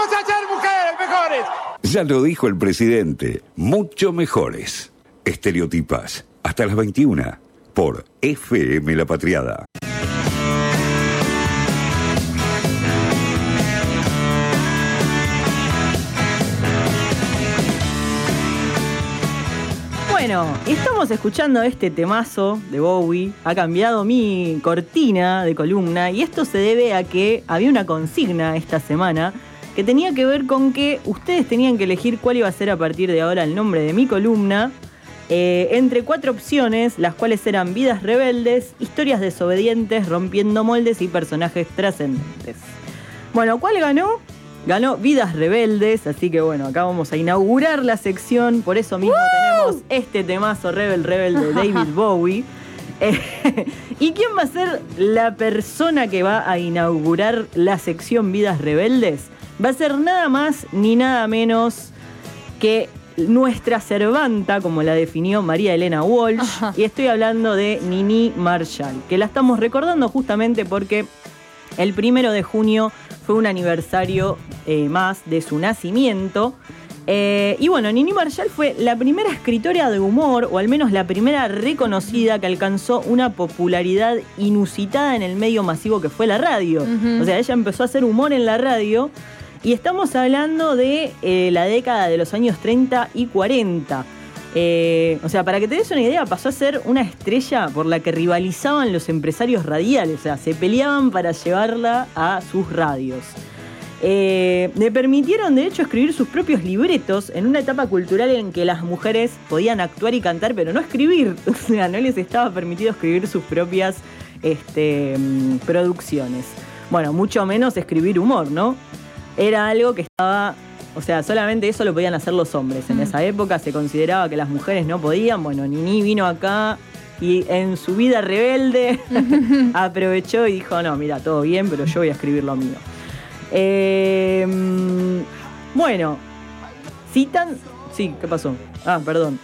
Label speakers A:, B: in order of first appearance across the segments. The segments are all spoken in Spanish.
A: Vamos a ser mujeres mejores.
B: Ya lo dijo el presidente, mucho mejores. Estereotipas, hasta las 21, por FM La Patriada.
C: Bueno, estamos escuchando este temazo de Bowie. Ha cambiado mi cortina de columna y esto se debe a que había una consigna esta semana que tenía que ver con que ustedes tenían que elegir cuál iba a ser a partir de ahora el nombre de mi columna eh, entre cuatro opciones, las cuales eran vidas rebeldes, historias desobedientes, rompiendo moldes y personajes trascendentes. Bueno, ¿cuál ganó? Ganó Vidas Rebeldes, así que bueno, acá vamos a inaugurar la sección, por eso mismo tenemos este temazo Rebel Rebel de David Bowie. Eh, ¿Y quién va a ser la persona que va a inaugurar la sección Vidas Rebeldes? Va a ser nada más ni nada menos que nuestra servanta, como la definió María Elena Walsh, y estoy hablando de Nini Marshall, que la estamos recordando justamente porque el primero de junio fue un aniversario eh, más de su nacimiento. Eh, y bueno, Nini Marshall fue la primera escritora de humor, o al menos la primera reconocida que alcanzó una popularidad inusitada en el medio masivo que fue la radio. O sea, ella empezó a hacer humor en la radio. Y estamos hablando de eh, la década de los años 30 y 40. Eh, o sea, para que te des una idea, pasó a ser una estrella por la que rivalizaban los empresarios radiales, o sea, se peleaban para llevarla a sus radios. Eh, le permitieron, de hecho, escribir sus propios libretos en una etapa cultural en que las mujeres podían actuar y cantar, pero no escribir. O sea, no les estaba permitido escribir sus propias este, mm, producciones. Bueno, mucho menos escribir humor, ¿no? Era algo que estaba o sea, solamente eso lo podían hacer los hombres. En
D: Mm.
C: esa época se consideraba que las mujeres no podían. Bueno, Nini vino acá y en su vida rebelde aprovechó y dijo, no, mira, todo bien, pero yo voy a escribir lo mío. Eh, mm, bueno, citan... Sí, ¿qué pasó? Ah, perdón.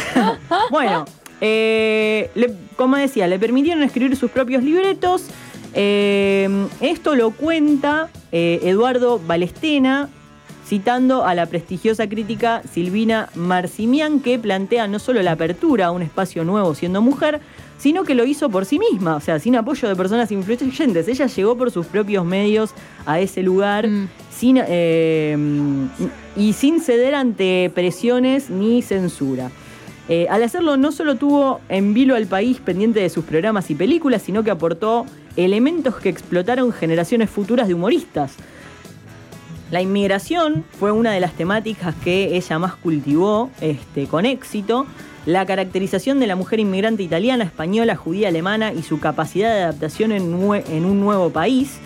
C: bueno, eh, le- como decía, le permitieron escribir sus propios libretos. Eh, esto lo cuenta eh, Eduardo Balestena, citando a la prestigiosa crítica Silvina Marcimian, que plantea no solo la apertura a un espacio nuevo siendo mujer, sino que lo hizo por sí misma, o sea, sin apoyo de personas influyentes. Ella llegó por sus propios medios a ese lugar sin, eh, y sin ceder ante presiones ni censura. Eh, al hacerlo no solo tuvo en vilo al país pendiente de sus programas y películas, sino que aportó elementos que explotaron generaciones futuras de humoristas. La inmigración fue una de las temáticas que ella más cultivó este, con éxito. La caracterización de la mujer inmigrante italiana, española, judía, alemana y su capacidad de adaptación en, un nuevo país.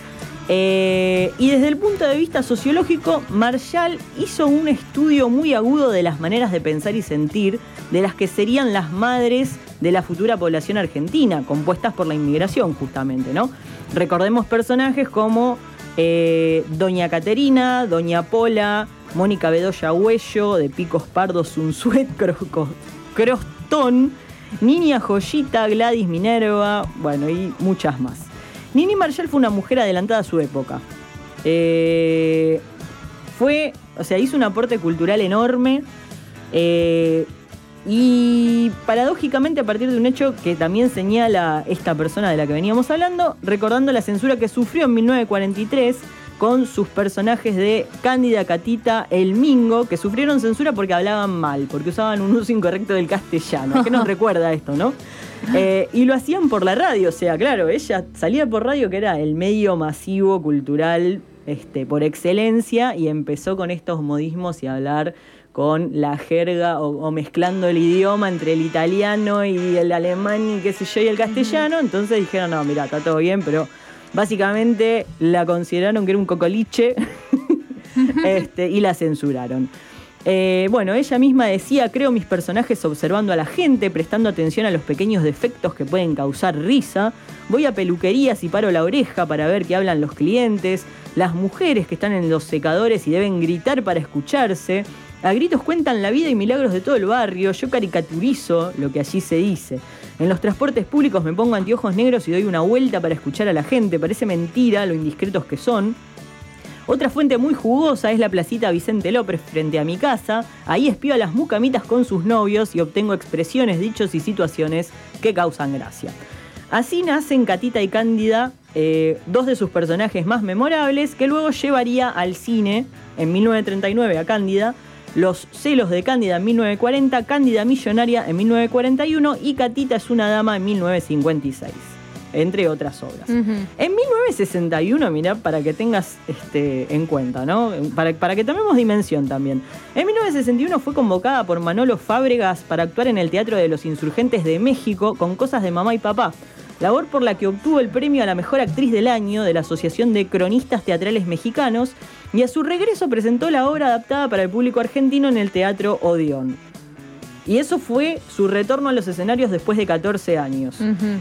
C: Eh, y desde el punto de vista sociológico, Marshall hizo un estudio muy agudo de las maneras de pensar y sentir de las que serían las madres de la futura población argentina, compuestas por la inmigración justamente, ¿no? Recordemos personajes como eh, Doña Caterina, Doña Pola, Mónica Bedoya Huello, de Picos Pardos Unsuet, Cro- Crostón, Niña Joyita, Gladys Minerva, bueno, y muchas más. Nini Marshall fue una mujer adelantada a su época. Eh, fue, o sea, hizo un aporte cultural enorme. eh, y paradójicamente a partir de un hecho que también señala esta persona de la que veníamos hablando, recordando la censura que sufrió en 1943 con sus personajes de Cándida, Catita, El Mingo, que sufrieron censura porque hablaban mal, porque usaban un uso incorrecto del castellano. ¿Qué nos recuerda esto, no? Eh, y lo hacían por la radio, o sea, claro, ella salía por radio, que era el medio masivo cultural este, por excelencia, y empezó con estos modismos y hablar con la jerga o, o mezclando el idioma entre el italiano y el alemán y qué sé yo y el castellano. Entonces dijeron, no, mira, está todo bien, pero básicamente la consideraron que era un cocoliche este, y la censuraron. Eh, bueno, ella misma decía, creo mis personajes observando a la gente, prestando atención a los pequeños defectos que pueden causar risa. Voy a peluquerías y paro la oreja para ver qué hablan los clientes, las mujeres que están en los secadores y deben gritar para escucharse. A gritos cuentan la vida y milagros de todo el barrio, yo caricaturizo lo que allí se dice. En los transportes públicos me pongo anteojos negros y doy una vuelta para escuchar a la gente, parece mentira lo indiscretos que son. Otra fuente muy jugosa es la placita Vicente López frente a mi casa. Ahí espío a las mucamitas con sus novios y obtengo expresiones, dichos y situaciones que causan gracia. Así nacen Catita y Cándida, eh, dos de sus personajes más memorables, que luego llevaría al cine en 1939 a Cándida, Los celos de Cándida en 1940, Cándida Millonaria en 1941 y Catita es una dama en 1956, entre otras obras. En 1961, mirá, para que tengas este, en cuenta, ¿no? Para, para que tomemos dimensión también. En 1961 fue convocada por Manolo Fábregas para actuar en el Teatro de los Insurgentes de México con Cosas de Mamá y Papá. Labor por la que obtuvo el premio a la mejor actriz del año de la Asociación de Cronistas Teatrales Mexicanos y a su regreso presentó la obra adaptada para el público argentino en el Teatro Odeón. Y eso fue su retorno a los escenarios después de 14 años.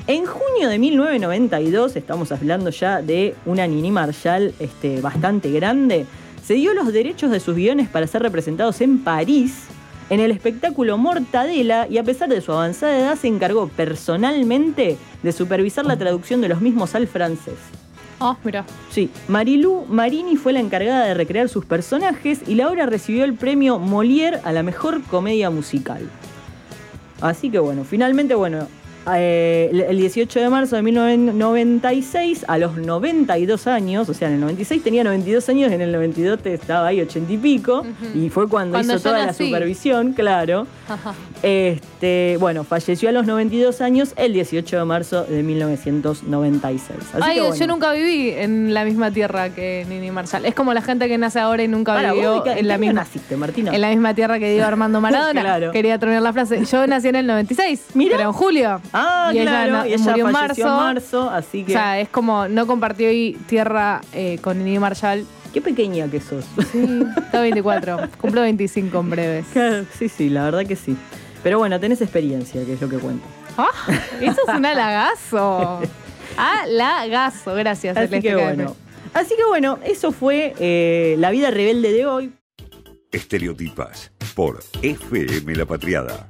C: En junio de 1992, estamos hablando ya de una Nini Marshall este, bastante grande, se dio los derechos de sus guiones para ser representados en París en el espectáculo Mortadela y a pesar de su avanzada edad se encargó personalmente de supervisar la traducción de los mismos al francés.
D: Ah, mira.
C: Sí, Marilú Marini fue la encargada de recrear sus personajes y la obra recibió el premio Molière a la mejor comedia musical. Así que bueno, finalmente, bueno, eh, el 18 de marzo de 1996, a los 92 años, o sea, en el 96 tenía 92 años, en el 92 estaba ahí 80 y pico, y fue cuando,
D: Cuando
C: hizo toda la supervisión, claro.
D: Ajá.
C: Este, bueno, falleció a los 92 años el 18 de marzo de 1996. Así
D: Ay,
C: que bueno.
D: yo nunca viví en la misma tierra que Nini Marshall. Es como la gente que nace ahora y nunca
C: ¿vos
D: vivió
C: qué-
D: en la misma
C: naciste, Martina?
D: en la misma tierra que Diego Armando Maradona.
C: Claro.
D: Quería terminar la frase. Yo nací en el 96,
C: Mirá.
D: pero en julio.
C: Ah,
D: y
C: claro,
D: ella,
C: y ella
D: murió en marzo.
C: en marzo, así
D: O
C: que
D: sea, es como no compartió ahí tierra eh, con Nini Marshall.
C: qué pequeña que sos.
D: Sí, tengo 24. Cumplo 25 en breves.
C: Claro, sí, sí, la verdad que sí. Pero bueno, tenés experiencia, que es lo que cuento.
D: Ah, eso es un halagazo. Halagazo, gracias.
C: Así
D: Celeste
C: que bueno. Así que bueno, eso fue eh, la vida rebelde de hoy.
B: Estereotipas por FM La Patriada.